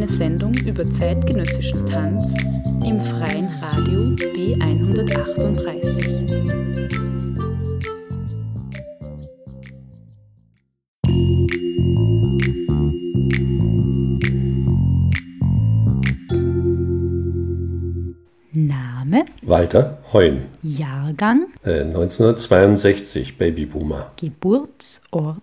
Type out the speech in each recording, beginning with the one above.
Eine Sendung über zeitgenössischen Tanz im freien Radio B138. Name? Walter Heun. Jahrgang? Äh, 1962, Babyboomer. Geburtsort?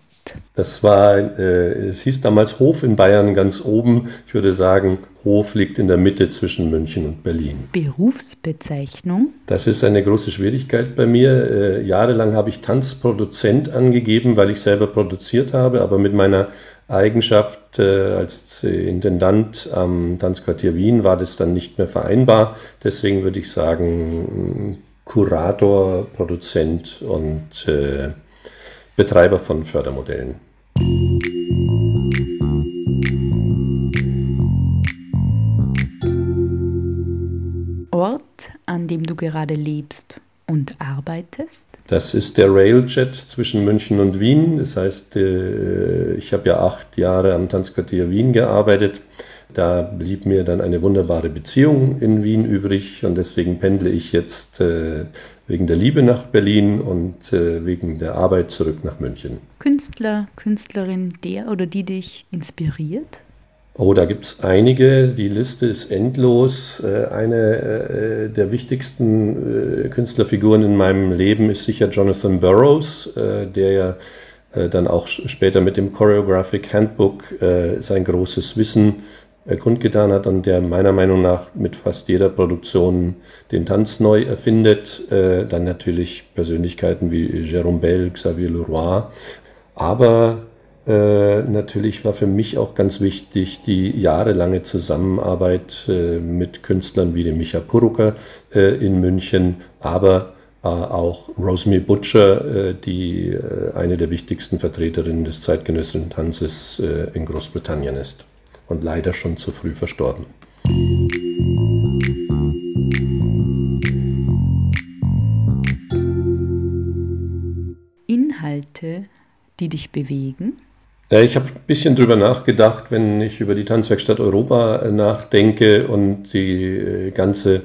Das war, äh, es hieß damals Hof in Bayern ganz oben. Ich würde sagen, Hof liegt in der Mitte zwischen München und Berlin. Berufsbezeichnung? Das ist eine große Schwierigkeit bei mir. Äh, jahrelang habe ich Tanzproduzent angegeben, weil ich selber produziert habe, aber mit meiner Eigenschaft äh, als Intendant am Tanzquartier Wien war das dann nicht mehr vereinbar. Deswegen würde ich sagen, Kurator, Produzent und äh, Betreiber von Fördermodellen. Ort, an dem du gerade lebst und arbeitest? Das ist der Railjet zwischen München und Wien. Das heißt, äh, ich habe ja acht Jahre am Tanzquartier Wien gearbeitet. Da blieb mir dann eine wunderbare Beziehung in Wien übrig und deswegen pendle ich jetzt äh, wegen der Liebe nach Berlin und äh, wegen der Arbeit zurück nach München. Künstler, Künstlerin, der oder die dich inspiriert? Oh, da gibt es einige. Die Liste ist endlos. Eine der wichtigsten Künstlerfiguren in meinem Leben ist sicher Jonathan Burroughs, der ja dann auch später mit dem Choreographic Handbook sein großes Wissen kundgetan hat und der meiner Meinung nach mit fast jeder Produktion den Tanz neu erfindet. Dann natürlich Persönlichkeiten wie Jérôme Bell, Xavier Leroy. Aber äh, natürlich war für mich auch ganz wichtig die jahrelange Zusammenarbeit äh, mit Künstlern wie dem Micha Purucker äh, in München, aber auch Rosemary Butcher, die eine der wichtigsten Vertreterinnen des zeitgenössischen Tanzes in Großbritannien ist und leider schon zu früh verstorben. Inhalte, die dich bewegen? Ich habe ein bisschen drüber nachgedacht, wenn ich über die Tanzwerkstatt Europa äh, nachdenke und die äh, ganze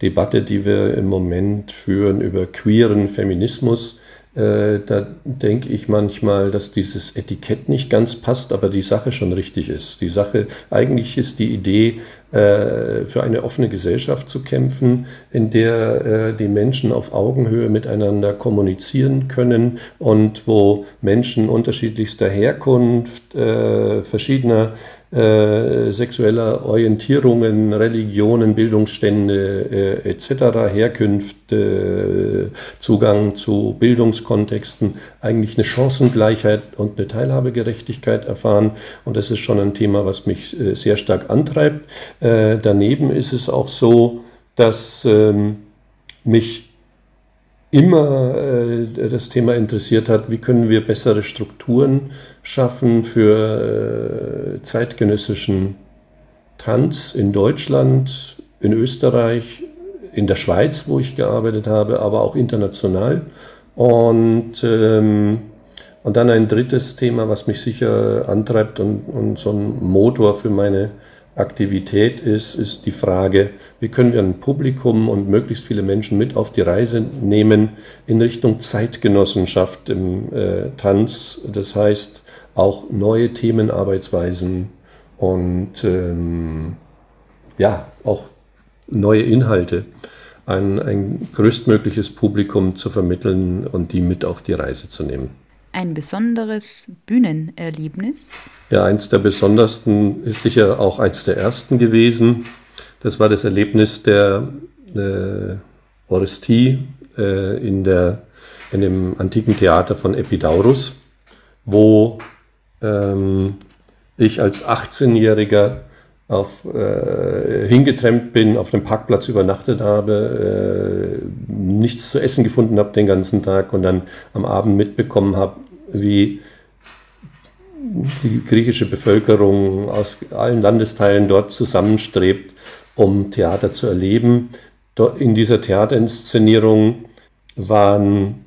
Debatte, die wir im Moment führen über queeren Feminismus. Äh, da denke ich manchmal, dass dieses Etikett nicht ganz passt, aber die Sache schon richtig ist. Die Sache, eigentlich ist die Idee, äh, für eine offene Gesellschaft zu kämpfen, in der äh, die Menschen auf Augenhöhe miteinander kommunizieren können und wo Menschen unterschiedlichster Herkunft, äh, verschiedener äh, sexueller Orientierungen, Religionen, Bildungsstände äh, etc., Herkünfte, äh, Zugang zu Bildungskontexten eigentlich eine Chancengleichheit und eine Teilhabegerechtigkeit erfahren. Und das ist schon ein Thema, was mich äh, sehr stark antreibt. Äh, daneben ist es auch so, dass ähm, mich immer äh, das Thema interessiert hat, wie können wir bessere Strukturen schaffen für äh, zeitgenössischen Tanz in Deutschland, in Österreich, in der Schweiz, wo ich gearbeitet habe, aber auch international. Und, ähm, und dann ein drittes Thema, was mich sicher antreibt und, und so ein Motor für meine Aktivität ist, ist die Frage, wie können wir ein Publikum und möglichst viele Menschen mit auf die Reise nehmen in Richtung Zeitgenossenschaft im äh, Tanz. Das heißt auch neue Themenarbeitsweisen und ähm, ja, auch neue Inhalte ein, ein größtmögliches Publikum zu vermitteln und die mit auf die Reise zu nehmen ein besonderes Bühnenerlebnis? Ja, eins der besondersten ist sicher auch eins der ersten gewesen. Das war das Erlebnis der äh, Orestie äh, in, der, in dem antiken Theater von Epidaurus, wo ähm, ich als 18-Jähriger auf, äh, hingetrennt bin, auf dem Parkplatz übernachtet habe, äh, nichts zu essen gefunden habe den ganzen Tag und dann am Abend mitbekommen habe, wie die griechische Bevölkerung aus allen Landesteilen dort zusammenstrebt, um Theater zu erleben. In dieser Theaterinszenierung waren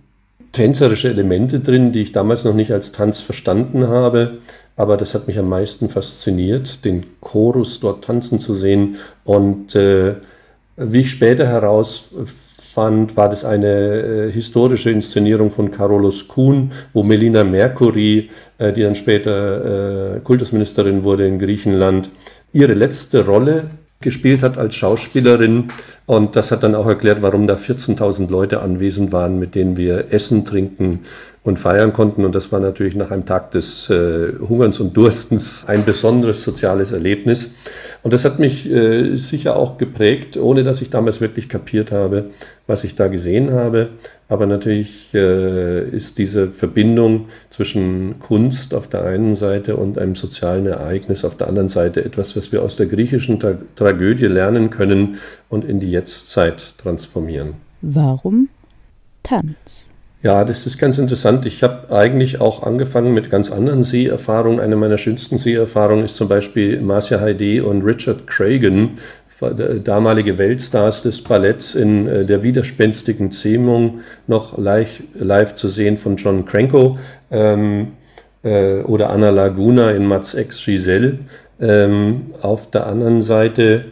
tänzerische Elemente drin, die ich damals noch nicht als Tanz verstanden habe. Aber das hat mich am meisten fasziniert, den Chorus dort tanzen zu sehen. Und äh, wie ich später herausfand, war das eine äh, historische Inszenierung von Carolus Kuhn, wo Melina Mercury, äh, die dann später äh, Kultusministerin wurde in Griechenland, ihre letzte Rolle gespielt hat als Schauspielerin. Und das hat dann auch erklärt, warum da 14.000 Leute anwesend waren, mit denen wir essen, trinken und feiern konnten. Und das war natürlich nach einem Tag des äh, Hungerns und Durstens ein besonderes soziales Erlebnis. Und das hat mich äh, sicher auch geprägt, ohne dass ich damals wirklich kapiert habe, was ich da gesehen habe. Aber natürlich äh, ist diese Verbindung zwischen Kunst auf der einen Seite und einem sozialen Ereignis auf der anderen Seite etwas, was wir aus der griechischen Tra Tragödie lernen können und in die Jetztzeit transformieren. Warum Tanz? Ja, das ist ganz interessant. Ich habe eigentlich auch angefangen mit ganz anderen Seherfahrungen. Eine meiner schönsten Seherfahrungen ist zum Beispiel Marcia Heide und Richard Cragen, damalige Weltstars des Balletts in äh, der widerspenstigen Zähmung, noch live, zu sehen von John Cranko ähm, äh, oder Anna Laguna in Mats X Giselle. Ähm, auf der anderen Seite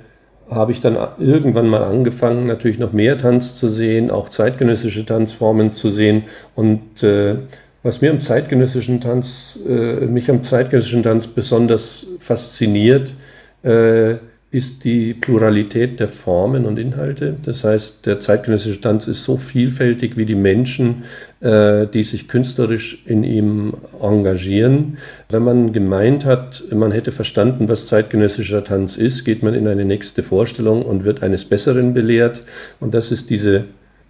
habe ich dann irgendwann mal angefangen, natürlich noch mehr Tanz zu sehen, auch zeitgenössische Tanzformen zu sehen. Und äh, was mir am zeitgenössischen Tanz, äh, mich am zeitgenössischen Tanz besonders fasziniert, äh, ist die Pluralität der Formen und Inhalte. Das heißt, der zeitgenössische Tanz ist so vielfältig wie die Menschen, äh, die sich künstlerisch in ihm engagieren. Wenn man gemeint hat, man hätte verstanden, was zeitgenössischer Tanz ist, geht man in eine nächste Vorstellung und wird eines Besseren belehrt. Und das ist diese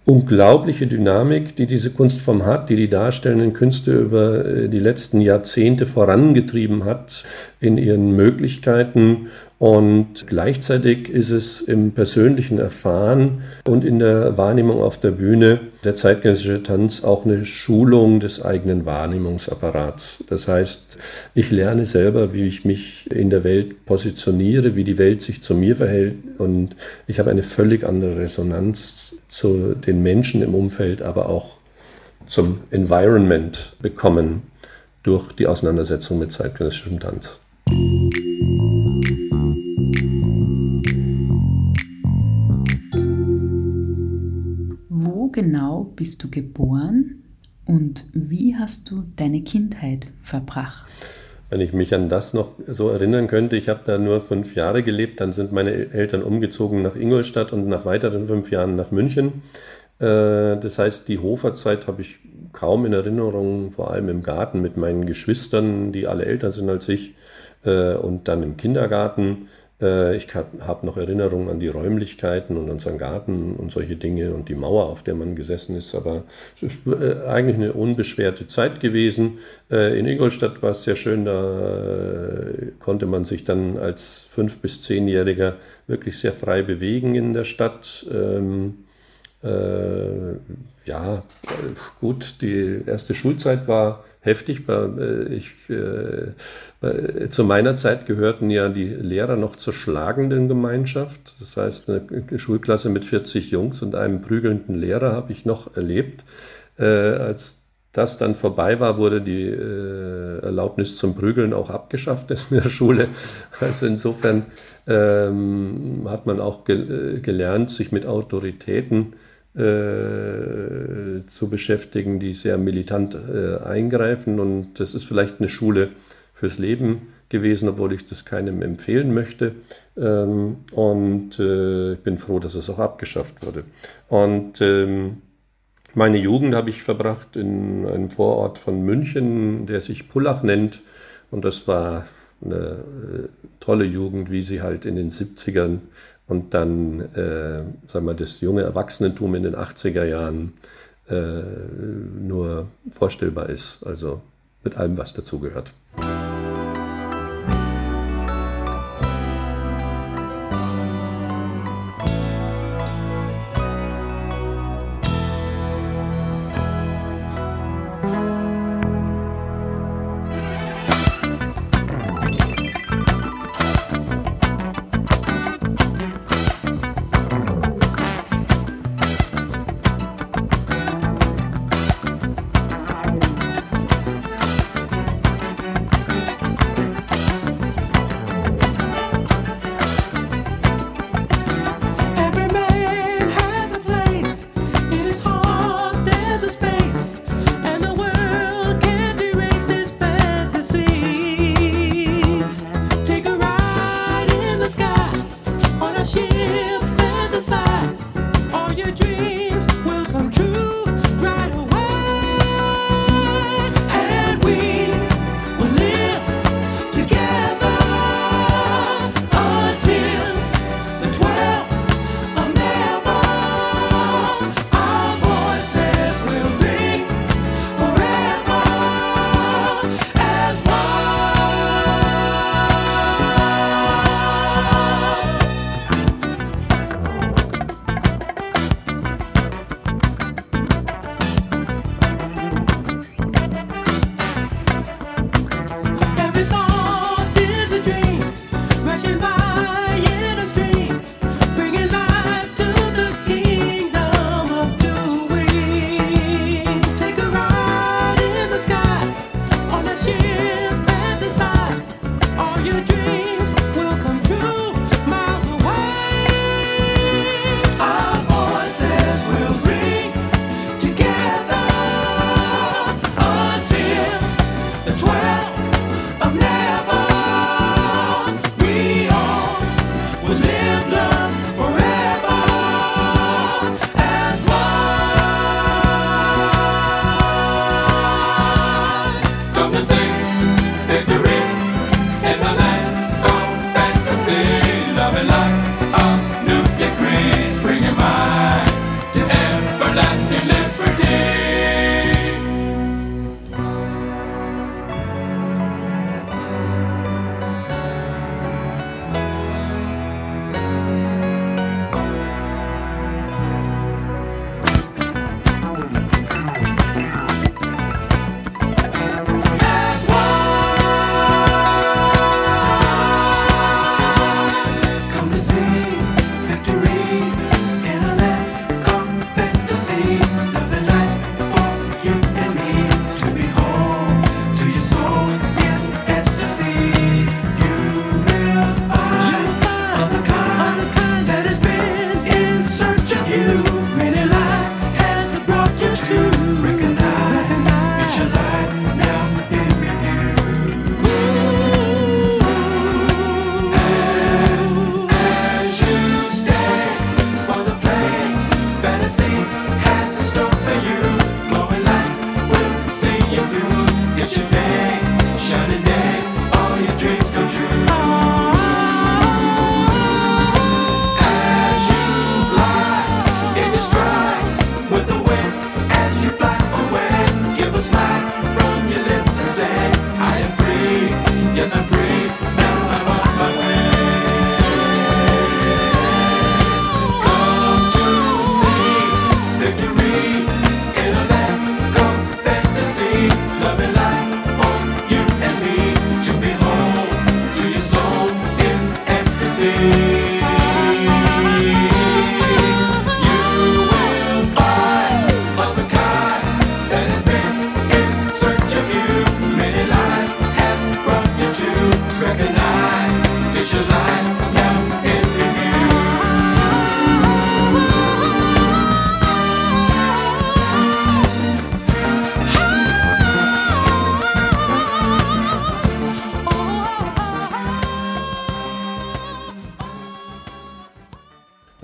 unglaubliche Dynamik, die diese Kunstform hat, die die darstellenden Künste über äh, die letzten Jahrzehnte vorangetrieben hat in ihren Möglichkeiten und gleichzeitig ist es im persönlichen Erfahren und in der Wahrnehmung auf der Bühne der zeitgenössische Tanz auch eine Schulung des eigenen Wahrnehmungsapparats. Das heißt, ich lerne selber, wie ich mich in der Welt positioniere, wie die Welt sich zu mir verhält und ich habe eine völlig andere Resonanz zu den Menschen im Umfeld, aber auch zum Environment bekommen durch die Auseinandersetzung mit zeitgenössischem Tanz. Genau bist du geboren und wie hast du deine Kindheit verbracht? Wenn ich mich an das noch so erinnern könnte, ich habe da nur fünf Jahre gelebt, dann sind meine Eltern umgezogen nach Ingolstadt und nach weiteren fünf Jahren nach München. Äh, das heißt, die Hoferzeit habe ich kaum in Erinnerung, vor allem im Garten mit meinen Geschwistern, die alle älter sind als ich, äh, und dann im Kindergarten. Äh, ich habe noch Erinnerungen an die Räumlichkeiten und unseren Garten und solche Dinge und die Mauer, auf der man gesessen ist. Aber es ist äh, eigentlich eine unbeschwerte Zeit gewesen. Äh, in Ingolstadt war es sehr schön, da konnte man sich dann als fünf- bis zehnjähriger wirklich sehr frei bewegen in der Stadt. Ähm, ja, gut, die erste Schulzeit war heftig. Ich, äh, zu meiner Zeit gehörten ja die Lehrer noch zur schlagenden Gemeinschaft. Das heißt, eine Schulklasse mit 40 Jungs und einem prügelnden Lehrer habe ich noch erlebt. Äh, als das dann vorbei war, wurde die äh, Erlaubnis zum Prügeln auch abgeschafft in der Schule. Also insofern ähm, hat man auch ge gelernt, sich mit Autoritäten äh, äh, zu beschäftigen, die sehr militant äh, eingreifen. Und das ist vielleicht eine Schule fürs Leben gewesen, obwohl ich das keinem empfehlen möchte. Ähm, und äh, ich bin froh, dass es auch abgeschafft wurde. Und ähm, meine Jugend habe ich verbracht in einem Vorort von München, der sich Pullach nennt. Und das war eine äh, tolle Jugend, wie sie halt in den 70ern und dann, äh, sagen wir, das junge Erwachsenentum in den 80er Jahren äh, nur vorstellbar ist. Also mit allem, was dazugehört.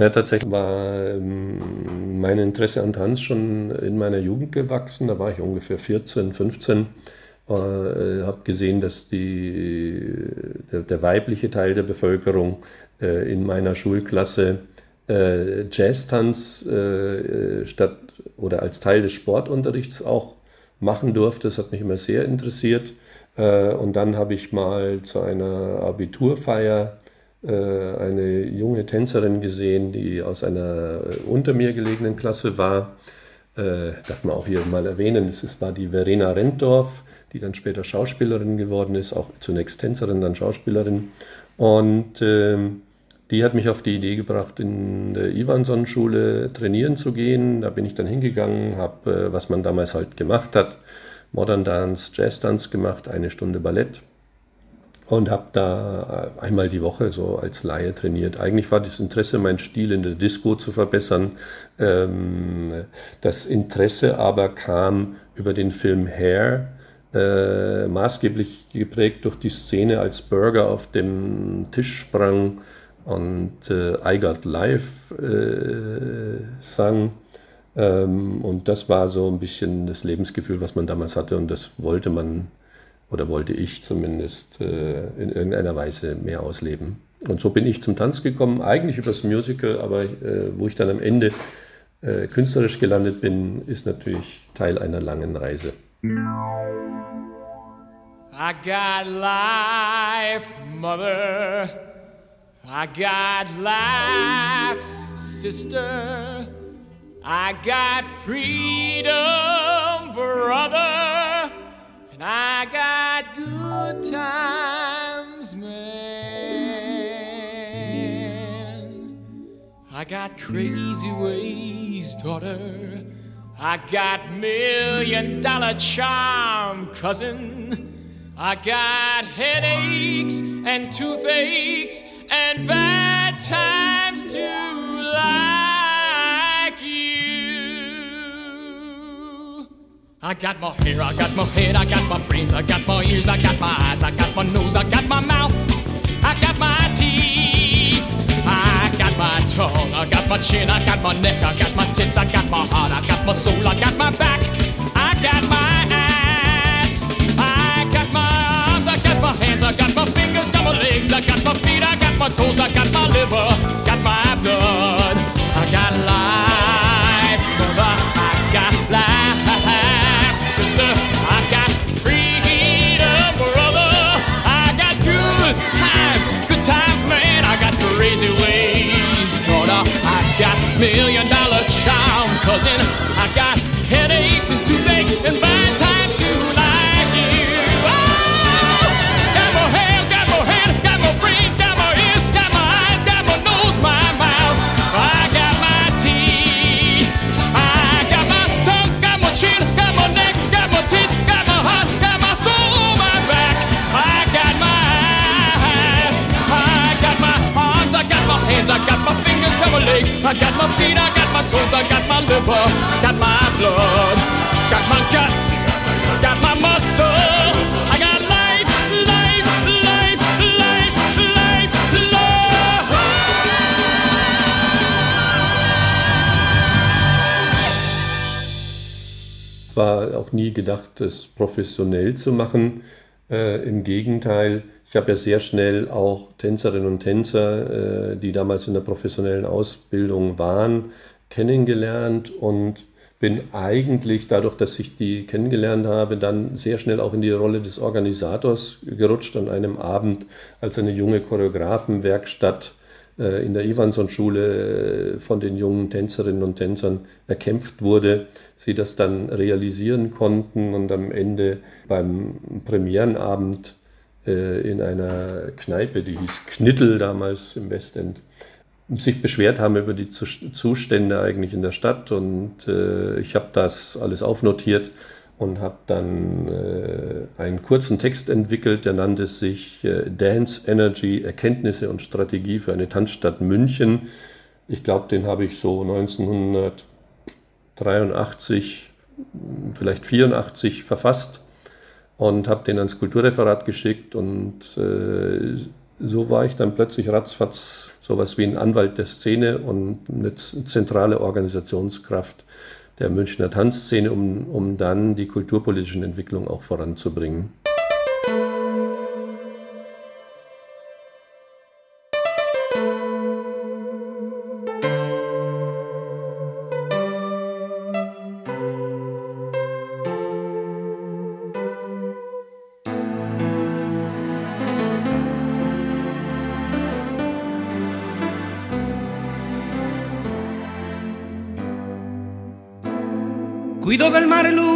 Ja, tatsächlich war ähm, mein Interesse an Tanz schon in meiner Jugend gewachsen. Da war ich ungefähr 14, 15. Äh, habe gesehen, dass die, der, der, weibliche Teil der Bevölkerung äh, in meiner Schulklasse äh, Jazztanz äh, statt oder als Teil des Sportunterrichts auch machen durfte. Das hat mich immer sehr interessiert. Äh, und dann habe ich mal zu einer Abiturfeier äh, eine junge Tänzerin gesehen, die aus einer unter mir gelegenen Klasse war. Äh, darf man auch hier mal erwähnen, es war die Verena Rentdorf, die dann später Schauspielerin geworden ist, auch zunächst Tänzerin, dann Schauspielerin. Und ähm, die hat mich auf die Idee gebracht, in der Ivanson-Schule trainieren zu gehen. Da bin ich dann hingegangen, habe, äh, was man damals halt gemacht hat, Modern Dance, Jazz Dance gemacht, eine Stunde Ballett und habe da äh, einmal die Woche so als Laie trainiert. Eigentlich war das Interesse, meinen Stil in der Disco zu verbessern. Ähm, das Interesse aber kam über den Film Hair, äh, maßgeblich geprägt durch die Szene, als Burger auf dem Tisch sprang und äh, I Got Life äh, sang. Ähm, und das war so ein bisschen das Lebensgefühl, was man damals hatte und das wollte man oder wollte ich zumindest äh, in irgendeiner Weise mehr ausleben. Und so bin ich zum Tanz gekommen, eigentlich übers Musical, aber äh, wo ich dann am Ende äh, künstlerisch gelandet bin, ist natürlich Teil einer langen Reise. I got life, mother. I got life's sister. I got freedom, brother. And I got good times, man. I got crazy ways, daughter. I got million dollar charm, cousin. I got headaches and toothaches and bad times I got my hair, I got my head, I got my brains, I got my ears, I got my eyes, I got my nose, I got my mouth, I got my teeth, I got my tongue, I got my chin, I got my neck, I got my tits, I got my heart, I got my soul, I got my back, I got my ass, I got my arms, I got my hands, I got my fingers, got my legs, I got my feet, I got my toes, I got my liver, got my blood, million dollar charm, cousin, I got headaches and toothaches I got my feet, I got my toes, I got my liver, got my blood, got my guts, got my muscle, I got life, life, life, life, life, love. War auch nie gedacht, das professionell zu machen. Äh, Im Gegenteil, ich habe ja sehr schnell auch Tänzerinnen und Tänzer, äh, die damals in der professionellen Ausbildung waren, kennengelernt und bin eigentlich dadurch, dass ich die kennengelernt habe, dann sehr schnell auch in die Rolle des Organisators gerutscht an einem Abend, als eine junge Choreografenwerkstatt äh, in der Ivanson-Schule äh, von den jungen Tänzerinnen und Tänzern erkämpft wurde, sie das dann realisieren konnten und am Ende beim Premierenabend äh, in einer Kneipe, die hieß Knittel damals im Westend, sich beschwert haben über die Zustände eigentlich in der Stadt und ich habe das alles aufnotiert und habe dann äh, einen kurzen Text entwickelt, der nannte sich äh, Dance Energy, Erkenntnisse und Strategie für eine Tanzstadt München. Ich glaube, den habe ich so 1983, vielleicht 84 verfasst und habe den ans Kulturreferat geschickt und äh, so war ich dann plötzlich ratzfatz sowas wie ein Anwalt der Szene und eine zentrale Organisationskraft der Münchner Tanzszene, um, um dann die kulturpolitischen Entwicklungen auch voranzubringen.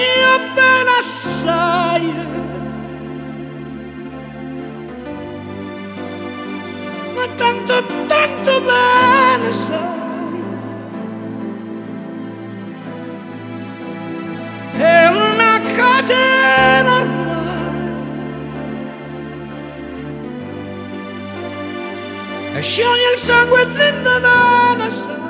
Voglio bene assai. Ma tanto, tanto bene sai. È una catena ormai. E scioglie il sangue dentro da una.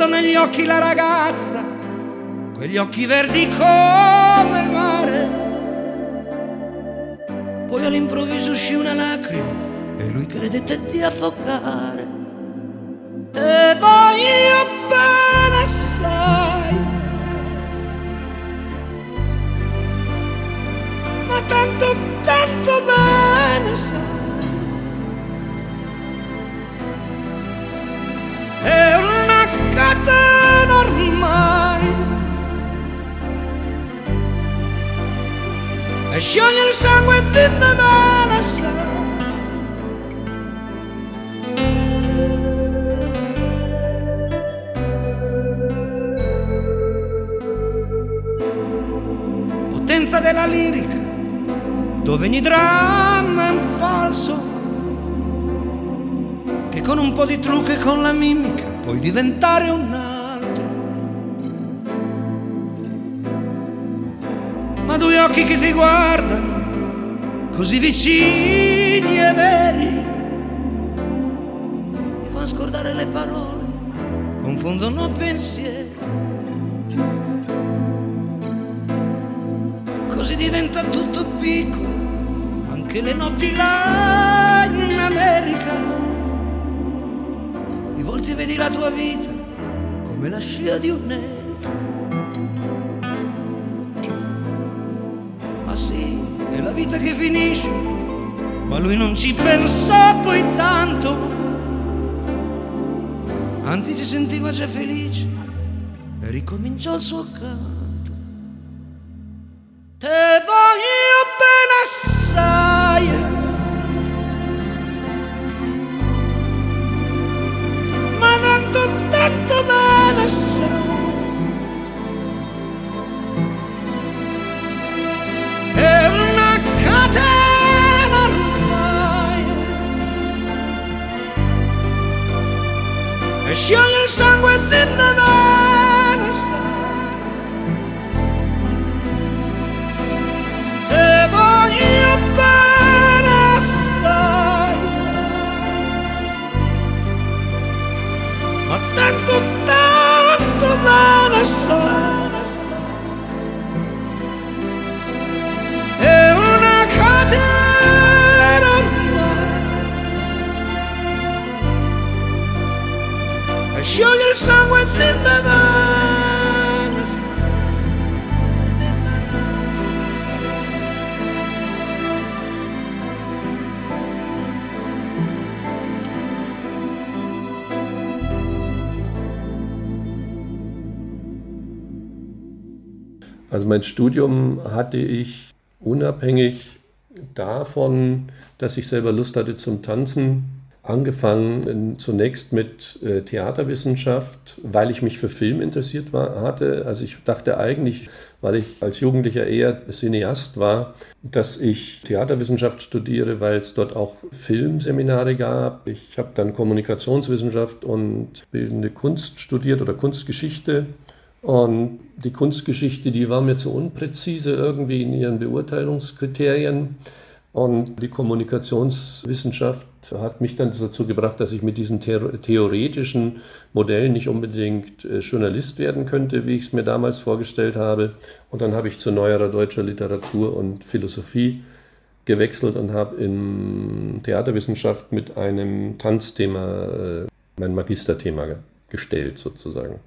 guardo negli occhi la ragazza, quegli occhi verdi come il mare. Poi all'improvviso uscì una lacrima e lui credette di affogare. Te voglio bene assai, ma tanto, tanto bene sai. È scioglie il sangue di Natale sai. Potenza della lirica dove ogni dramma è un falso che con un po' di trucco e con la mimica puoi diventare un altro. Due occhi che ti guardano, così vicini e veri, ti fanno scordare le parole, confondono pensieri. Così diventa tutto piccolo, anche le notti là in America di volte vedi la tua vita come la scia di un'elica. Ma vita che finisce, ma lui non ci pensò poi tanto. Anzi si sentiva già felice e ricominciò il suo canto. Mein Studium hatte ich unabhängig davon, dass ich selber Lust hatte zum Tanzen, angefangen zunächst mit äh, Theaterwissenschaft, weil ich mich für Film interessiert war, hatte. Also ich dachte eigentlich, weil ich als Jugendlicher eher Cineast war, dass ich Theaterwissenschaft studiere, weil es dort auch Filmseminare gab. Ich habe dann Kommunikationswissenschaft und bildende Kunst studiert oder Kunstgeschichte. Und die Kunstgeschichte, die war mir zu unpräzise irgendwie in ihren Beurteilungskriterien. Und die Kommunikationswissenschaft hat mich dann dazu gebracht, dass ich mit diesen theoretischen Modellen nicht unbedingt äh, Journalist werden könnte, wie ich es mir damals vorgestellt habe. Und dann habe ich zu neuerer deutscher Literatur und Philosophie gewechselt und habe in Theaterwissenschaft mit einem Tanzthema äh, mein Magisterthema gestellt sozusagen.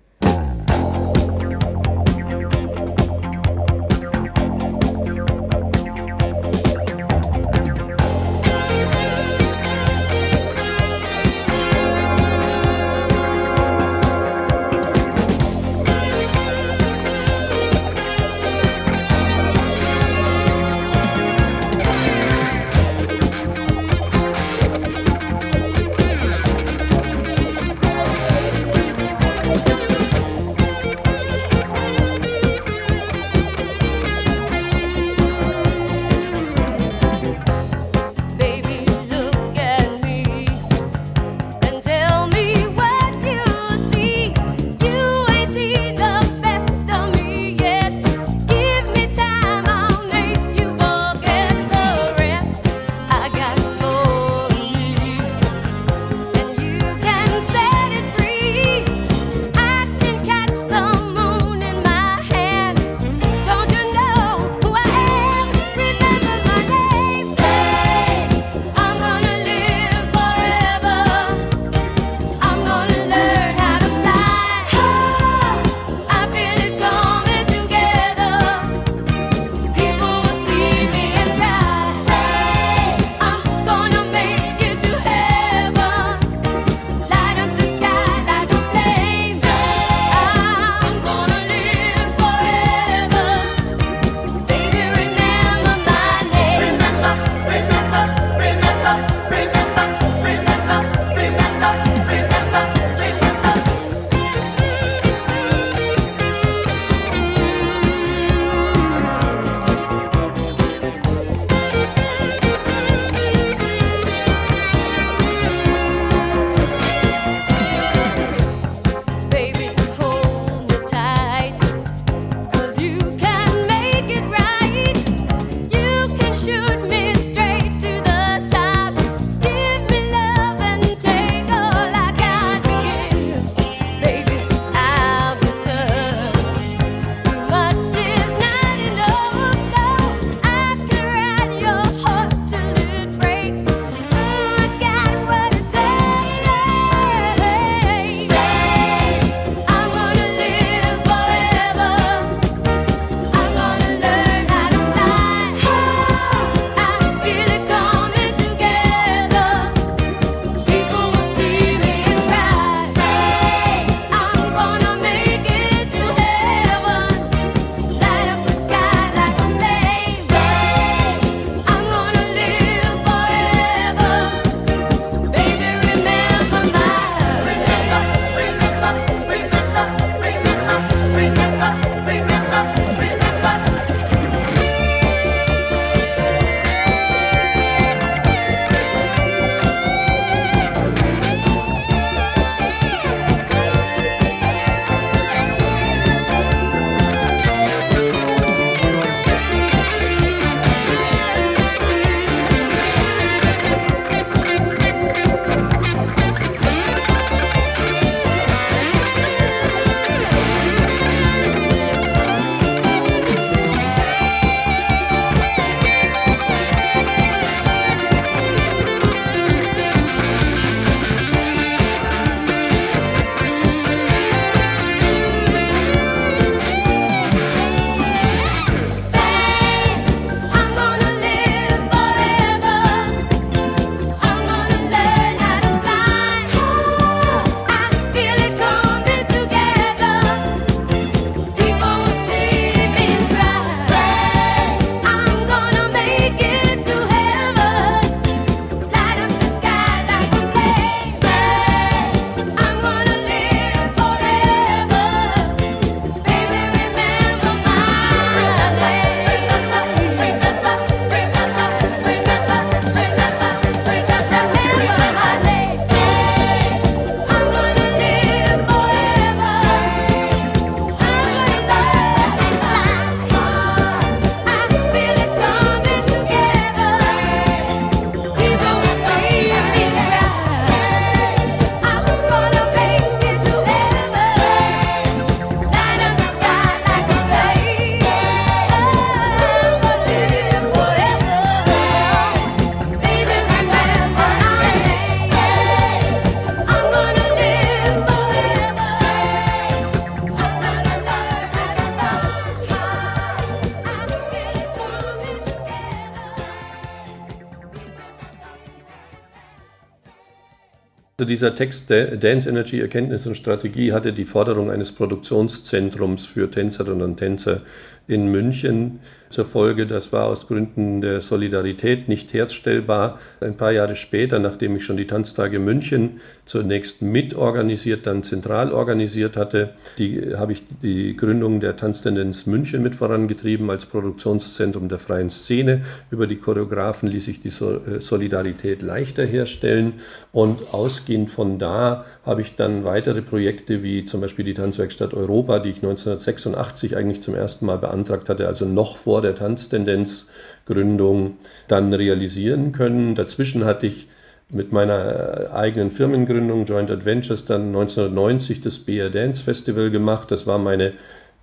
Dieser Text Dance Energy Erkenntnis und Strategie hatte die Forderung eines Produktionszentrums für Tänzerinnen und Tänzer in München zur Folge. Das war aus Gründen der Solidarität nicht herstellbar. Ein paar Jahre später, nachdem ich schon die Tanztage München zunächst mitorganisiert, dann zentral organisiert hatte, die, habe ich die Gründung der Tanztendenz München mit vorangetrieben als Produktionszentrum der freien Szene. Über die Choreografen ließ sich die äh, Solidarität leichter herstellen und ausgehend von da habe ich dann weitere Projekte wie zum Beispiel die Tanzwerkstatt Europa, die ich 1986 eigentlich zum ersten Mal beantwortet beantragt hatte, also noch vor der Tanztendenzgründung, dann realisieren können. Dazwischen hatte ich mit meiner eigenen Firmengründung Joint Adventures dann 1990 das BR Dance Festival gemacht. Das war meine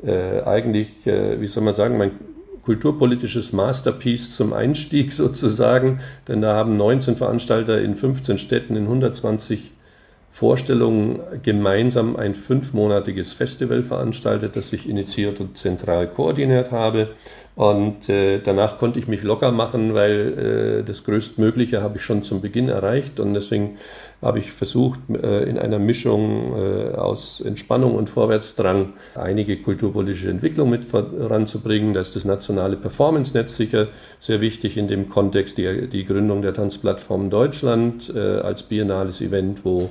äh, eigentlich, äh, wie soll man sagen, mein kulturpolitisches Masterpiece zum Einstieg sozusagen, denn da haben 19 Veranstalter in 15 Städten in 120 Vorstellungen gemeinsam ein fünfmonatiges Festival veranstaltet, das ich initiiert und zentral koordiniert habe. Und äh, danach konnte ich mich locker machen, weil äh, das Größtmögliche habe ich schon zum Beginn erreicht. Und deswegen habe ich versucht, äh, in einer Mischung äh, aus Entspannung und Vorwärtsdrang einige kulturpolitische Entwicklung mit voranzubringen. Da ist das nationale Performance-Netz sicher sehr wichtig in dem Kontext, die, die Gründung der Tanzplattform Deutschland äh, als biennales Event, wo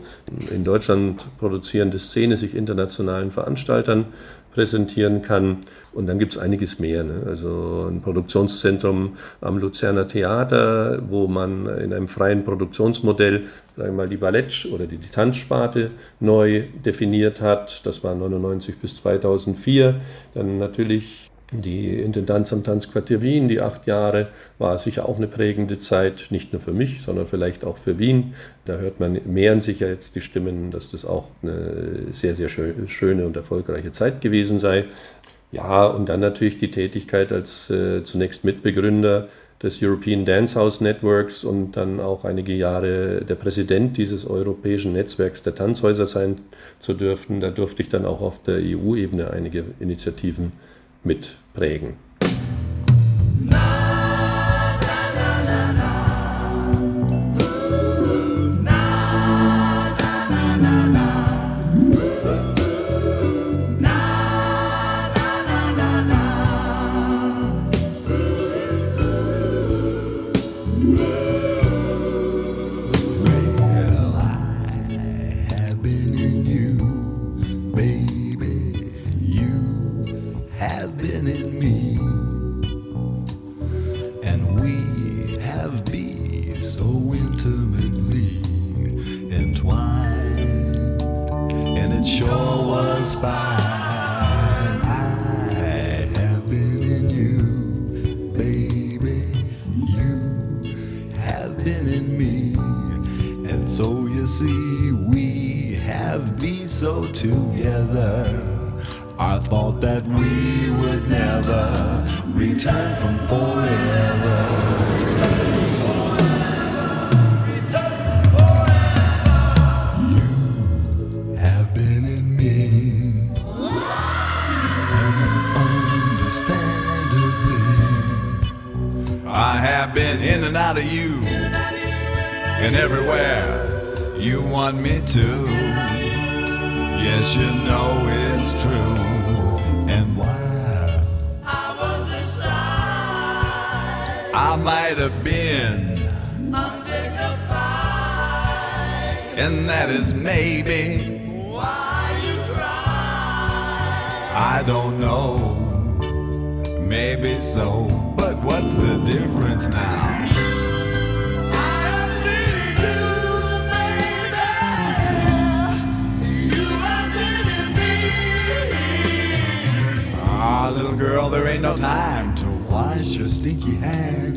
in Deutschland produzierende Szene sich internationalen Veranstaltern präsentieren kann. Und dann gibt es einiges mehr. Ne? Also ein Produktionszentrum am Luzerner Theater, wo man in einem freien Produktionsmodell, sagen wir mal, die Ballett- oder die Tanzsparte neu definiert hat. Das war 99 bis 2004. Dann natürlich die Intendanz am Tanzquartier Wien, die acht Jahre, war sicher auch eine prägende Zeit, nicht nur für mich, sondern vielleicht auch für Wien. Da hört man, mehren sich ja jetzt die Stimmen, dass das auch eine sehr, sehr schöne und erfolgreiche Zeit gewesen sei. Ja, und dann natürlich die Tätigkeit als äh, zunächst Mitbegründer des European Dance House Networks und dann auch einige Jahre der Präsident dieses europäischen Netzwerks der Tanzhäuser sein zu dürfen. Da durfte ich dann auch auf der EU-Ebene einige Initiativen mitprägen. baby, and that is maybe why you cry. I don't know, maybe so, but what's the difference now? Ah, little girl, there ain't no time to wash your stinky hands.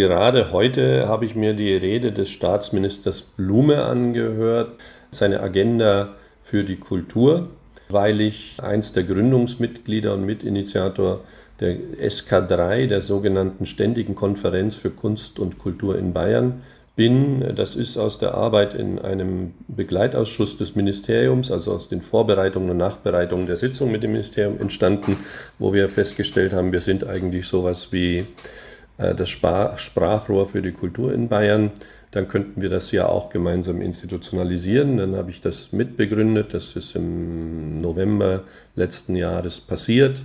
Gerade heute habe ich mir die Rede des Staatsministers Blume angehört, seine Agenda für die Kultur, weil ich eins der Gründungsmitglieder und Mitinitiator der SK3, der sogenannten Ständigen Konferenz für Kunst und Kultur in Bayern, bin. Das ist aus der Arbeit in einem Begleitausschuss des Ministeriums, also aus den Vorbereitungen und Nachbereitungen der Sitzung mit dem Ministerium entstanden, wo wir festgestellt haben, wir sind eigentlich sowas wie das Spar Sprachrohr für die Kultur in Bayern. Dann könnten wir das ja auch gemeinsam institutionalisieren. Dann habe ich das mitbegründet. Das ist im November letzten Jahres passiert.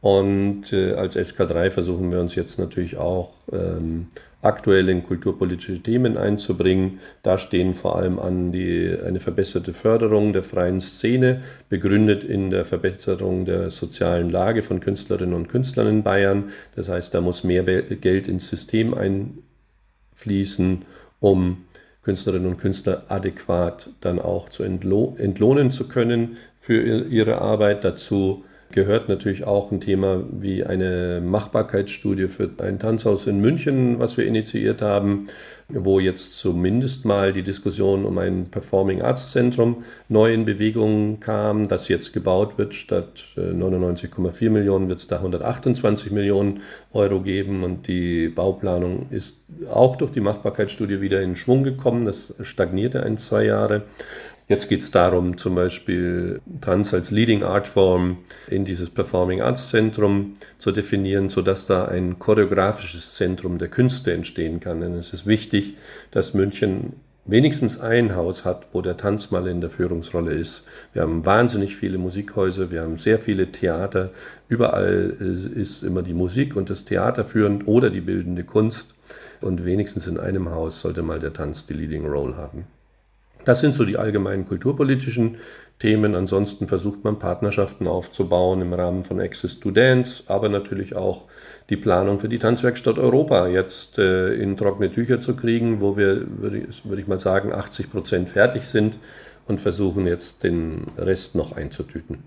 Und äh, als SK3 versuchen wir uns jetzt natürlich auch ähm, aktuell in kulturpolitische Themen einzubringen. Da stehen vor allem an die, eine verbesserte Förderung der freien Szene, begründet in der Verbesserung der sozialen Lage von Künstlerinnen und Künstlern in Bayern. Das heißt, da muss mehr Geld ins System einfließen, um Künstlerinnen und Künstler adäquat dann auch zu entlo entlohnen zu können für ihre Arbeit. Dazu gehört natürlich auch ein Thema wie eine Machbarkeitsstudie für ein Tanzhaus in München, was wir initiiert haben, wo jetzt zumindest mal die Diskussion um ein Performing Arts Zentrum neu in Bewegung kam, das jetzt gebaut wird. Statt äh, 99,4 Millionen wird es da 128 Millionen Euro geben und die Bauplanung ist auch durch die Machbarkeitsstudie wieder in Schwung gekommen. Das stagnierte ein, zwei Jahre. Jetzt geht es darum, zum Beispiel Tanz als Leading Art Form in dieses Performing Arts Zentrum zu definieren, sodass da ein choreografisches Zentrum der Künste entstehen kann. Denn es ist wichtig, dass München wenigstens ein Haus hat, wo der Tanz mal in der Führungsrolle ist. Wir haben wahnsinnig viele Musikhäuser, wir haben sehr viele Theater. Überall ist, ist immer die Musik und das Theater führend oder die bildende Kunst. Und wenigstens in einem Haus sollte mal der Tanz die Leading Role haben. Das sind so die allgemeinen kulturpolitischen Themen. Ansonsten versucht man Partnerschaften aufzubauen im Rahmen von Access to Dance, aber natürlich auch die Planung für die Tanzwerkstatt Europa jetzt äh, in trockene Tücher zu kriegen, wo wir, würde ich, würde ich mal sagen, 80 Prozent fertig sind und versuchen jetzt den Rest noch einzutüten.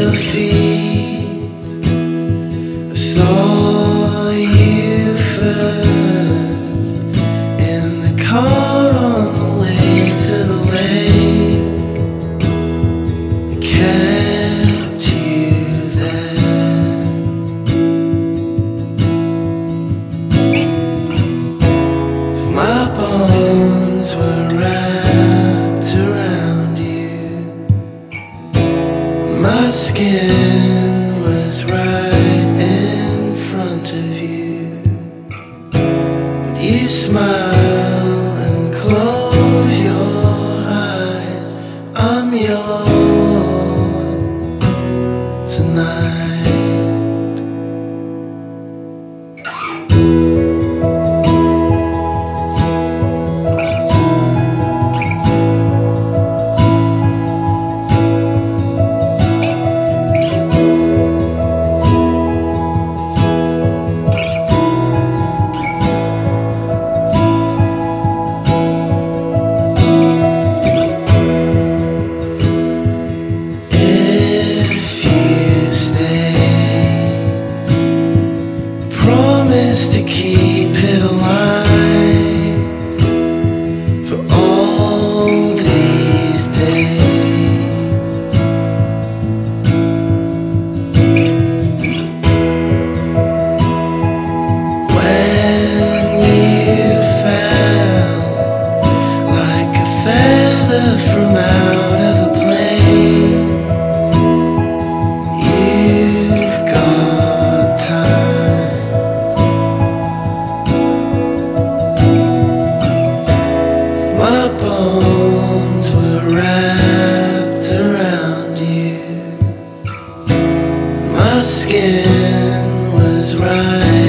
Head to was right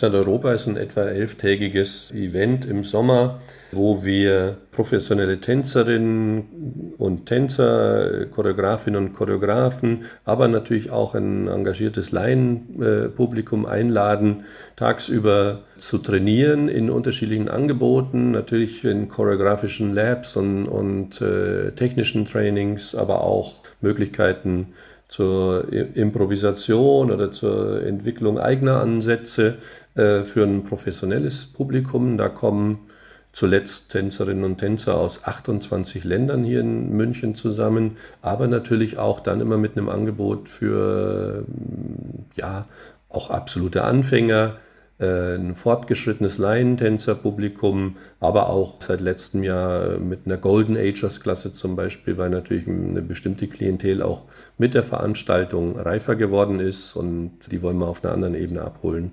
Die Tanzwerkstatt Europa ist ein etwa elftägiges Event im Sommer, wo wir professionelle Tänzerinnen und Tänzer, Choreografinnen und Choreografen, aber natürlich auch ein engagiertes Laienpublikum einladen, tagsüber zu trainieren in unterschiedlichen Angeboten, natürlich in choreografischen Labs und, und äh, technischen Trainings, aber auch Möglichkeiten zur Improvisation oder zur Entwicklung eigener Ansätze äh, für ein professionelles Publikum. Da kommen zuletzt Tänzerinnen und Tänzer aus 28 Ländern hier in München zusammen, aber natürlich auch dann immer mit einem Angebot für ähm, ja auch absolute Anfänger, äh, ein fortgeschrittenes Laientänzerpublikum, aber auch seit letztem Jahr mit einer Golden Agers Klasse zum Beispiel, weil natürlich eine bestimmte Klientel auch mit der Veranstaltung reifer geworden ist und die wollen wir auf einer anderen Ebene abholen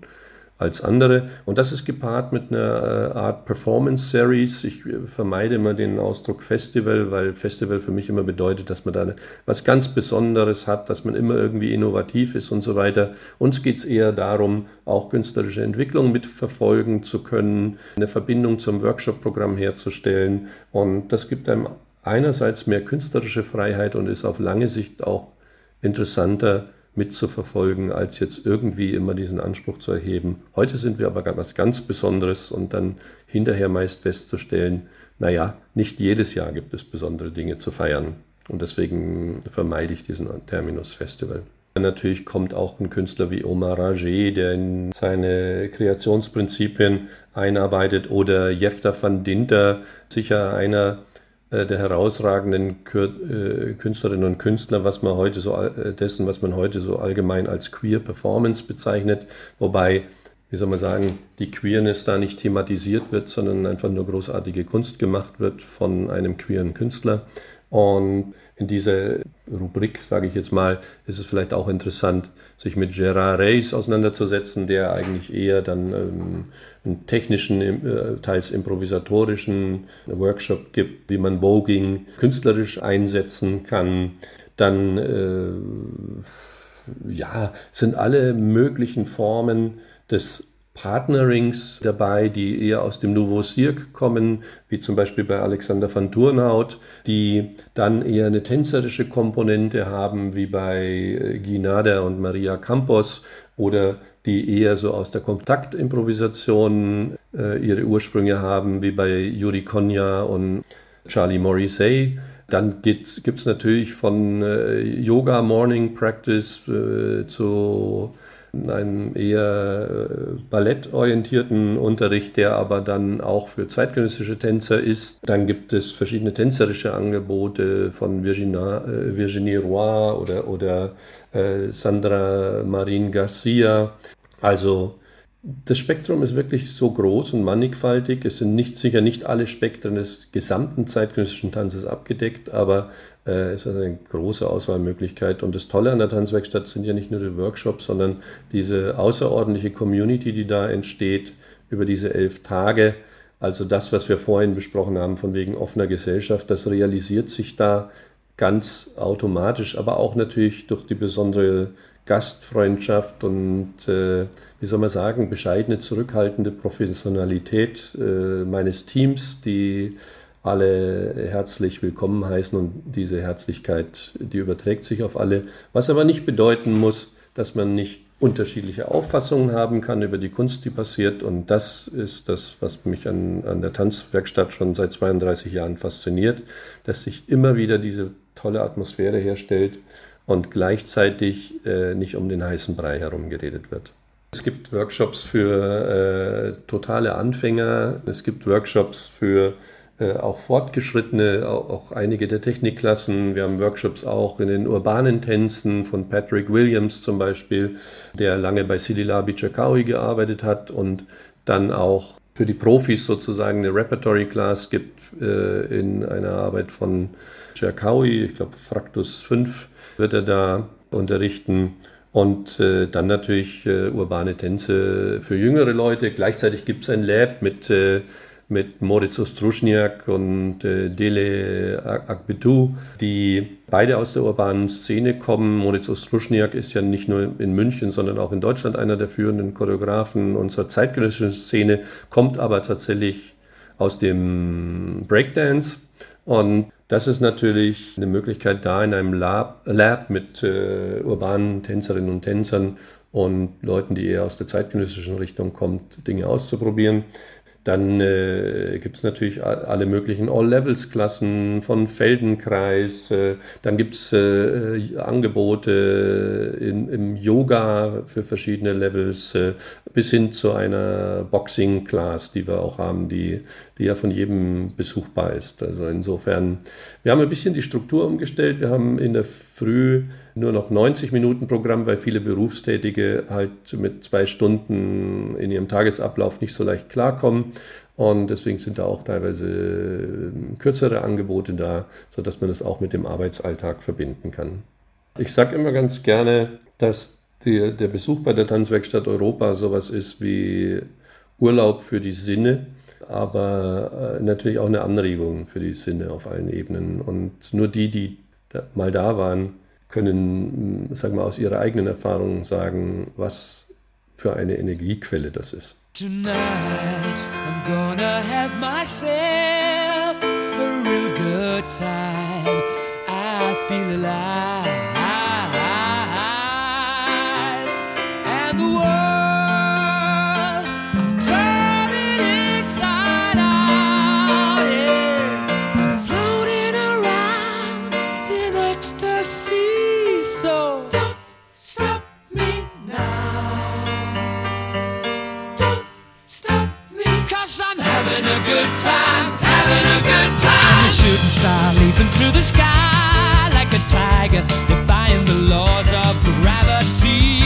als andere. Und das ist gepaart mit einer äh, Art Performance Series. Ich äh, vermeide immer den Ausdruck Festival, weil Festival für mich immer bedeutet, dass man da was ganz Besonderes hat, dass man immer irgendwie innovativ ist und so weiter. Uns geht es eher darum, auch künstlerische Entwicklung mitverfolgen zu können, eine Verbindung zum Workshop-Programm herzustellen. Und das gibt einem einerseits mehr künstlerische Freiheit und ist auf lange Sicht auch interessanter mitzuverfolgen, als jetzt irgendwie immer diesen Anspruch zu erheben. Heute sind wir aber was ganz Besonderes und dann hinterher meist festzustellen, naja, nicht jedes Jahr gibt es besondere Dinge zu feiern. Und deswegen vermeide ich diesen Terminus Festival. Natürlich kommt auch ein Künstler wie Omar Rajet, der in seine Kreationsprinzipien einarbeitet, oder Jefta van Dinter, sicher einer der herausragenden äh, Künstlerinnen und Künstler, was man heute so äh, dessen, was man heute so allgemein als Queer Performance bezeichnet, wobei, wie soll man sagen, die Queerness da nicht thematisiert wird, sondern einfach nur großartige Kunst gemacht wird von einem queeren Künstler. Und in dieser Rubrik, sage ich jetzt mal, ist es vielleicht auch interessant, sich mit Gerard Reis auseinanderzusetzen, der eigentlich eher dann ähm, einen technischen, äh, teils improvisatorischen Workshop gibt, wie man Voging künstlerisch einsetzen kann. Dann äh, ja, sind alle möglichen Formen des Partnerings dabei, die eher aus dem Nouveau Cirque kommen, wie zum Beispiel bei Alexander van Turnhout, die dann eher eine tänzerische Komponente haben, wie bei äh, Guy Nader und Maria Campos, oder die eher so aus der Kontaktimprovisation äh, ihre Ursprünge haben, wie bei Yuri Konya und Charlie Morrissey. Dann gibt es natürlich von äh, Yoga Morning Practice äh, zu einem eher äh, ballettorientierten Unterricht, der aber dann auch für zeitgenössische Tänzer ist. Dann gibt es verschiedene tänzerische Angebote von Virginia, äh, Virginie Roy oder, oder äh, Sandra Marin Garcia. Also das Spektrum ist wirklich so groß und mannigfaltig. Es sind nicht, sicher nicht alle Spektren des gesamten zeitgenössischen Tanzes abgedeckt, aber äh, es ist eine große Auswahlmöglichkeit. Und das Tolle an der Tanzwerkstatt sind ja nicht nur die Workshops, sondern diese außerordentliche Community, die da entsteht über diese elf Tage. Also das, was wir vorhin besprochen haben, von wegen offener Gesellschaft, das realisiert sich da ganz automatisch, aber auch natürlich durch die besondere Gastfreundschaft und, äh, wie soll man sagen, bescheidene, zurückhaltende Professionalität äh, meines Teams, die alle herzlich willkommen heißen und diese Herzlichkeit, die überträgt sich auf alle, was aber nicht bedeuten muss, dass man nicht unterschiedliche Auffassungen haben kann über die Kunst, die passiert. Und das ist das, was mich an, an der Tanzwerkstatt schon seit 32 Jahren fasziniert, dass sich immer wieder diese tolle Atmosphäre herstellt und gleichzeitig äh, nicht um den heißen Brei herum geredet wird. Es gibt Workshops für äh, totale Anfänger, es gibt Workshops für äh, auch Fortgeschrittene, auch, auch, einige der Technikklassen. Wir haben Workshops auch in den urbanen Tänzen von Patrick Williams zum Beispiel, der lange bei Sidilabi Chakawi gearbeitet hat und dann auch für die Profis sozusagen eine Repertory Class gibt äh, in einer Arbeit von Chakawi, ich glaube Fraktus 5 wird er da unterrichten. Und äh, dann natürlich äh, urbane Tänze für jüngere Leute. Gleichzeitig gibt es ein Lab mit, äh, mit Moritz Ostruschniak und äh, Dele Akbetu, die beide aus der urbanen Szene kommen. Moritz Ostruschniak ist ja nicht nur in München, sondern auch in Deutschland einer der führenden Choreografen unserer zeitgenössischen Szene, kommt aber tatsächlich aus dem Breakdance und das ist natürlich eine Möglichkeit, da in einem Lab, Lab mit äh, urbanen Tänzerinnen und Tänzern und Leuten, die eher aus der zeitgenössischen Richtung kommen, Dinge auszuprobieren. Dann äh, gibt es natürlich alle möglichen All-Levels-Klassen von Feldenkreis. Äh, dann gibt es äh, Angebote in, im Yoga für verschiedene Levels äh, bis hin zu einer Boxing-Class, die wir auch haben, die, die ja von jedem besuchbar ist. Also insofern, wir haben ein bisschen die Struktur umgestellt. Wir haben in der Früh nur noch 90 Minuten Programm, weil viele Berufstätige halt mit zwei Stunden in ihrem Tagesablauf nicht so leicht klarkommen. Und deswegen sind da auch teilweise ähm, kürzere Angebote da, sodass man das auch mit dem Arbeitsalltag verbinden kann. Ich sage immer ganz gerne, dass die, der Besuch bei der Tanzwerkstatt Europa sowas ist wie Urlaub für die Sinne, aber äh, natürlich auch eine Anregung für die Sinne auf allen Ebenen. Und nur die, die mal da waren, können, sagen wir, aus ihrer eigenen Erfahrung sagen, was für eine Energiequelle das ist. Tonight I'm gonna have myself a real good time. I feel alive. And the world shooting star leaping through the sky like a tiger, defying the laws of gravity.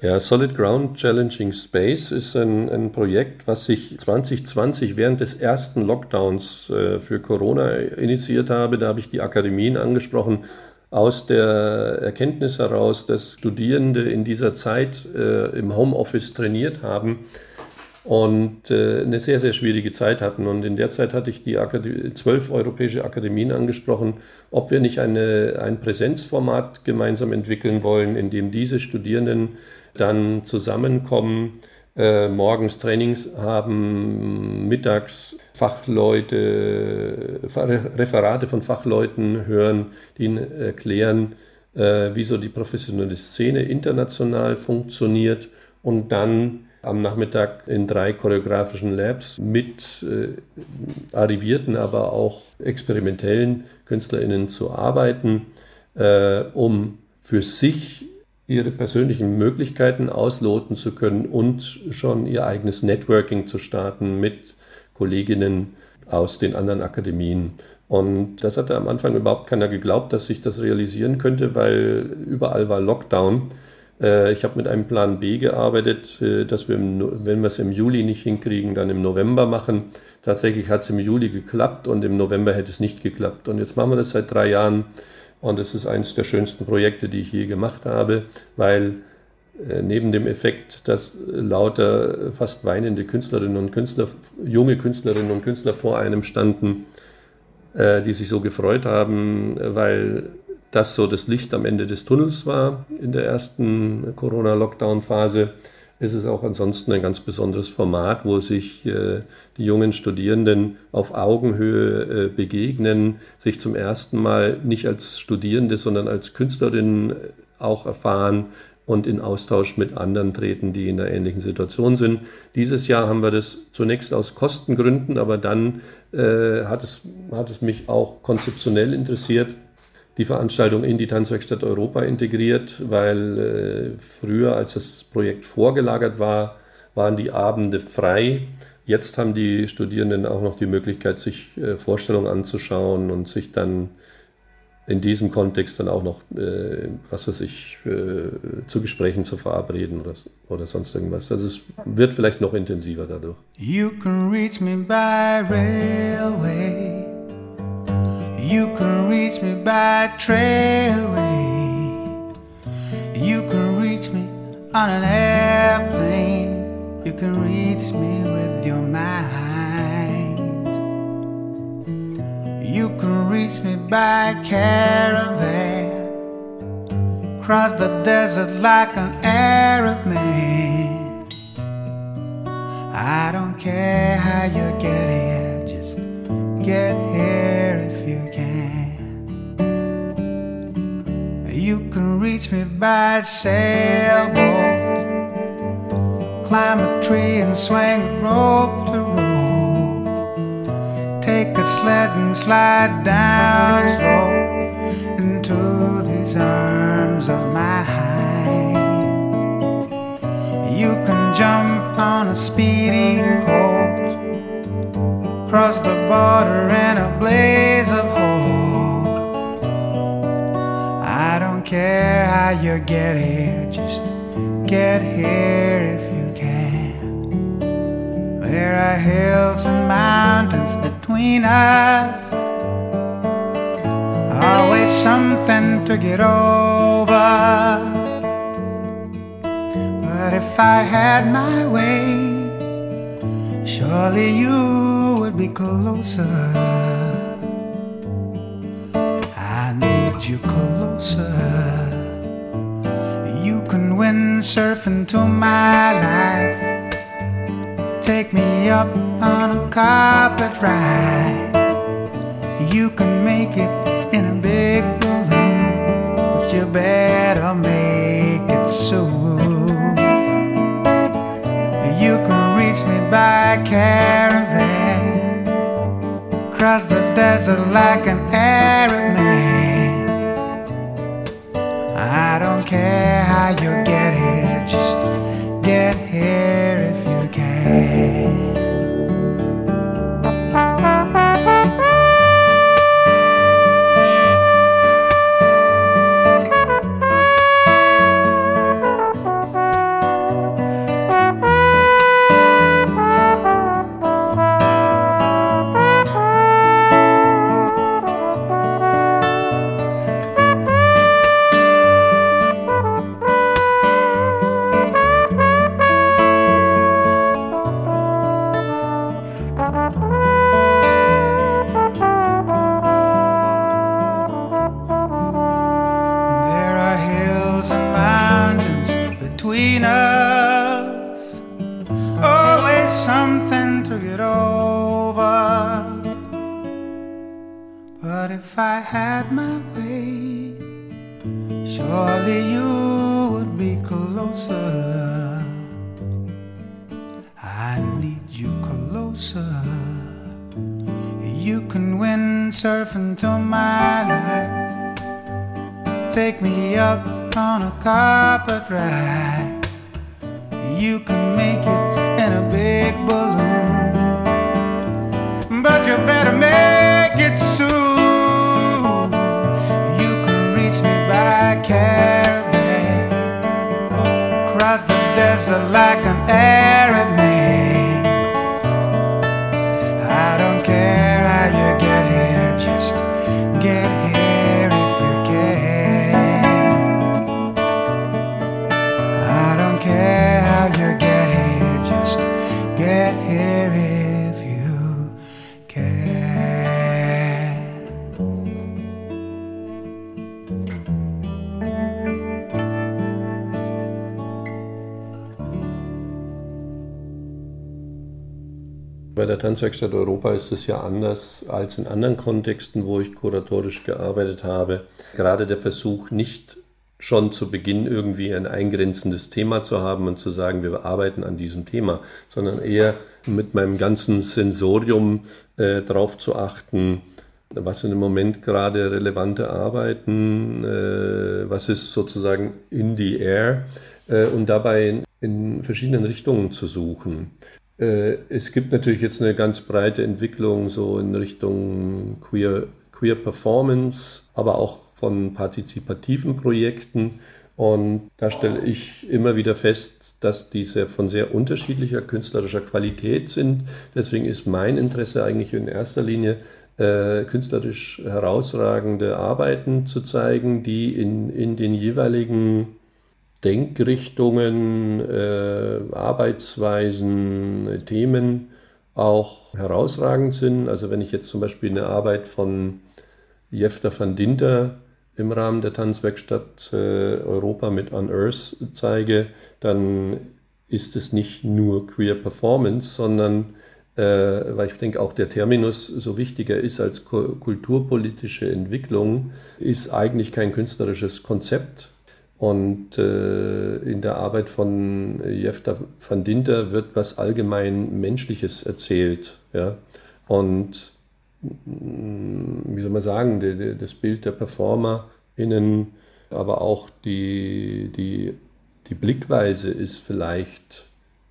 Ja, Solid Ground Challenging Space ist ein, ein Projekt, was ich 2020 während des ersten Lockdowns äh, für Corona initiiert habe. Da habe ich die Akademien angesprochen, aus der Erkenntnis heraus, dass Studierende in dieser Zeit äh, im Homeoffice trainiert haben und äh, eine sehr, sehr schwierige Zeit hatten. Und in der Zeit hatte ich die zwölf europäische Akademien angesprochen, ob wir nicht eine, ein Präsenzformat gemeinsam entwickeln wollen, in dem diese Studierenden dann zusammenkommen, äh, morgens Trainings haben, mittags Fachleute, Referate von Fachleuten hören, die ihnen erklären, äh, wie so die professionelle Szene international funktioniert und dann am Nachmittag in drei choreografischen Labs mit äh, arrivierten, aber auch experimentellen KünstlerInnen zu arbeiten, äh, um für sich ihre persönlichen Möglichkeiten ausloten zu können und schon ihr eigenes Networking zu starten mit Kolleginnen aus den anderen Akademien. Und das hatte am Anfang überhaupt keiner geglaubt, dass ich das realisieren könnte, weil überall war Lockdown. Äh, ich habe mit einem Plan B gearbeitet, äh, dass wir, wenn wir es im Juli nicht hinkriegen, dann im November machen. Tatsächlich hat es im Juli geklappt und im November hätte es nicht geklappt. Und jetzt machen wir das seit drei Jahren und es ist eines der schönsten Projekte, die ich je gemacht habe, weil äh, neben dem Effekt, dass lauter fast weinende Künstlerinnen und Künstler, junge Künstlerinnen und Künstler vor einem standen, äh, die sich so gefreut haben, weil das so das Licht am Ende des Tunnels war in der ersten Corona-Lockdown-Phase ist es auch ansonsten ein ganz besonderes Format, wo sich äh, die jungen Studierenden auf Augenhöhe äh, begegnen, sich zum ersten Mal nicht als Studierende, sondern als Künstlerinnen äh, auch erfahren und in Austausch mit anderen treten, die in einer ähnlichen Situation sind. Dieses Jahr haben wir das zunächst aus Kostengründen, aber dann äh, hat, es, hat es mich auch konzeptionell interessiert, die Veranstaltung in die Tanzwerkstatt Europa integriert, weil äh, früher, als das Projekt vorgelagert war, waren die Abende frei. Jetzt haben die Studierenden auch noch die Möglichkeit, sich äh, Vorstellungen anzuschauen und sich dann in diesem Kontext dann auch noch, äh, was weiß ich, äh, zu Gesprächen zu verabreden oder, oder sonst irgendwas. Also es wird vielleicht noch intensiver dadurch. You can reach me by railway. You can reach me by trailway. You can reach me on an airplane. You can reach me with your mind. You can reach me by caravan. Cross the desert like an Arab man. I don't care how you get here, just get here you can. Reach me by sailboat, climb a tree and swing a rope to rope. Take a sled and slide down slow into these arms of mine. You can jump on a speedy coat, cross the border in a blaze of care how you get here, just get here if you can. There are hills and mountains between us. Always something to get over. But if I had my way, surely you would be closer. I need you closer. You can win windsurf into my life. Take me up on a carpet ride. You can make it in a big balloon, but you better make it soon. You can reach me by caravan, cross the desert like an Arab man. You get here, just get here der Tanzwerkstatt Europa ist es ja anders als in anderen Kontexten, wo ich kuratorisch gearbeitet habe. Gerade der Versuch, nicht schon zu Beginn irgendwie ein eingrenzendes Thema zu haben und zu sagen, wir arbeiten an diesem Thema, sondern eher mit meinem ganzen Sensorium äh, darauf zu achten, was sind im Moment gerade relevante Arbeiten, äh, was ist sozusagen in the air äh, und dabei in, verschiedenen Richtungen zu suchen. Äh, es gibt natürlich jetzt eine ganz breite Entwicklung so in Richtung Queer, Queer Performance, aber auch von partizipativen Projekten. Und da stelle ich immer wieder fest, dass diese von sehr unterschiedlicher künstlerischer Qualität sind. Deswegen ist mein Interesse eigentlich in erster Linie, äh, künstlerisch herausragende Arbeiten zu zeigen, die in, in den jeweiligen Denkrichtungen, äh, Arbeitsweisen, Themen auch herausragend sind. Also wenn ich jetzt zum Beispiel eine Arbeit von Jefter van Dinter im Rahmen der Tanzwerkstatt äh, Europa mit Unearth zeige, dann ist es nicht nur Queer Performance, sondern äh, weil ich denke, auch der Terminus so wichtiger ist als ku- kulturpolitische Entwicklung, ist eigentlich kein künstlerisches Konzept. Und äh, in der Arbeit von Jefta van Dinter wird was allgemein Menschliches erzählt. Ja? Und mm, wie soll man sagen, die, die, das Bild der PerformerInnen, aber auch die, die, die Blickweise ist vielleicht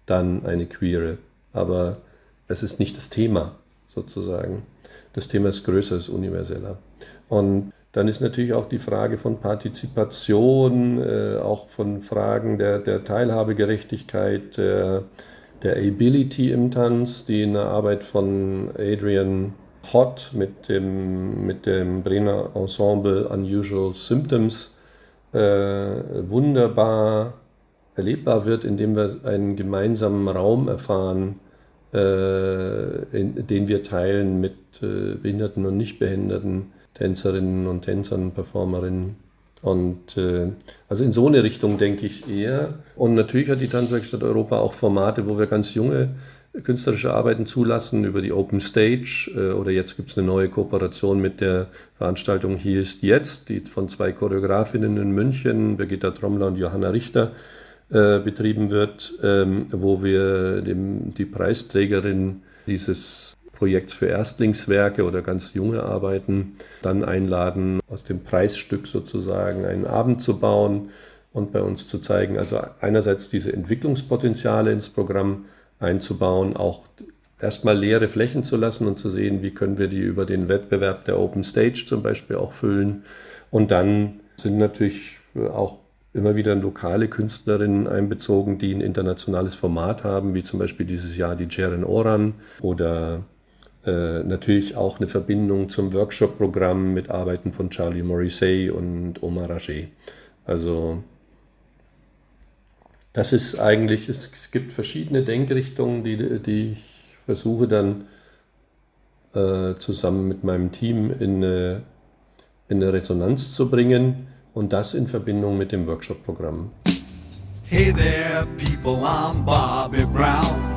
dann eine queere, aber es ist nicht das Thema sozusagen. Das Thema ist größer, ist universeller. Und dann ist natürlich auch die Frage von Partizipation, äh, auch von Fragen der, der Teilhabegerechtigkeit, der, der Ability im Tanz, die in der Arbeit von Adrian Hott mit dem, mit dem Brenner Ensemble Unusual Symptoms äh, wunderbar erlebbar wird, indem wir einen gemeinsamen Raum erfahren, äh, in, den wir teilen mit äh, behinderten und nicht behinderten Tänzerinnen und Tänzern, Performerinnen. Und äh, also in so eine Richtung denke ich eher. Und natürlich hat die Tanzwerkstatt Europa auch Formate, wo wir ganz junge künstlerische Arbeiten zulassen über die Open Stage. Äh, oder jetzt gibt es eine neue Kooperation mit der Veranstaltung Hier ist jetzt, die von zwei Choreografinnen in München, Birgitta Trommler und Johanna Richter, äh, betrieben wird, ähm, wo wir dem, die Preisträgerin dieses Projekts für Erstlingswerke oder ganz junge Arbeiten dann einladen, aus dem Preisstück sozusagen einen Abend zu bauen und bei uns zu zeigen. Also einerseits diese Entwicklungspotenziale ins Programm einzubauen, auch erstmal leere Flächen zu lassen und zu sehen, wie können wir die über den Wettbewerb der Open Stage zum Beispiel auch füllen. Und dann sind natürlich auch immer wieder lokale Künstlerinnen einbezogen, die ein internationales Format haben, wie zum Beispiel dieses Jahr die Jeren Oran oder äh, natürlich auch eine Verbindung zum Workshop-Programm mit Arbeiten von Charlie Morrissey und Omar Rajet. Also das ist eigentlich, es, es, gibt verschiedene Denkrichtungen, die, die ich versuche dann äh, zusammen mit meinem Team in eine, in eine Resonanz zu bringen und das in Verbindung mit dem Workshop-Programm. Hey there, people, I'm Bobby Brown.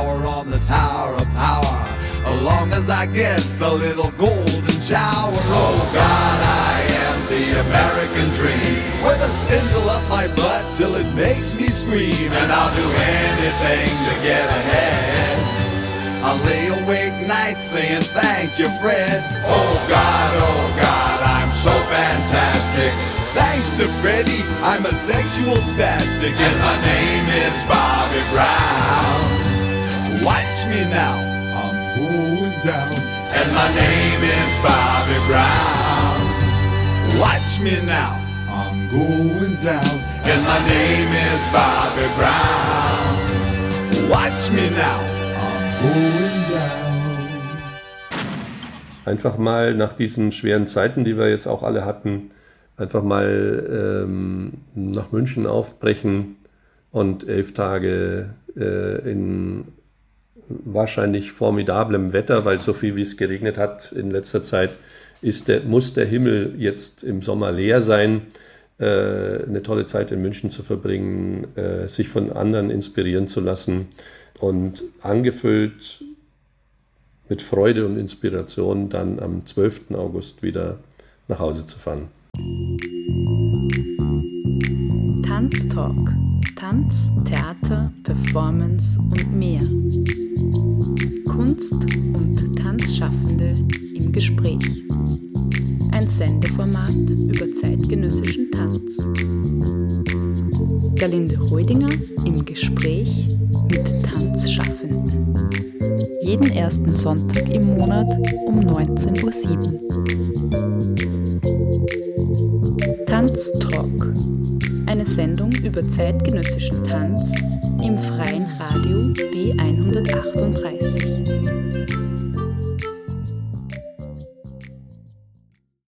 long as I get a little golden shower. Oh God, I am the American dream with a spindle up my butt till it makes me scream. And I'll do anything to get ahead. I'll lay awake nights saying thank you, Fred. Oh God, oh God, I'm so fantastic. Thanks to Freddie, I'm a sexual spastic, and my name is Bobby Brown. Watch me now, I'm going down, and my name is Bobby Brown. Watch me now going down, and my name is Bobby Brown. Watch me now, I'm going down. Einfach mal nach diesen schweren Zeiten, die wir jetzt auch alle hatten, einfach mal ähm, nach München aufbrechen und elf Tage äh, in wahrscheinlich formidablem Wetter, weil so viel wie es geregnet hat in letzter Zeit, ist der, muss der Himmel jetzt im Sommer leer sein. Äh, eine tolle Zeit in München zu verbringen, äh, sich von anderen inspirieren zu lassen und angefüllt mit Freude und Inspiration dann am 12. August wieder nach Hause zu fahren. Tanztalk. Tanz, Theater, Performance und mehr. Kunst und Tanzschaffende im Gespräch. Ein Sendeformat über zeitgenössischen Tanz. Galinde Heudinger im Gespräch mit Tanzschaffenden. Jeden ersten Sonntag im Monat um 19.07 Uhr. Tanztalk. Eine Sendung über zeitgenössischen Tanz im freien Radio B138.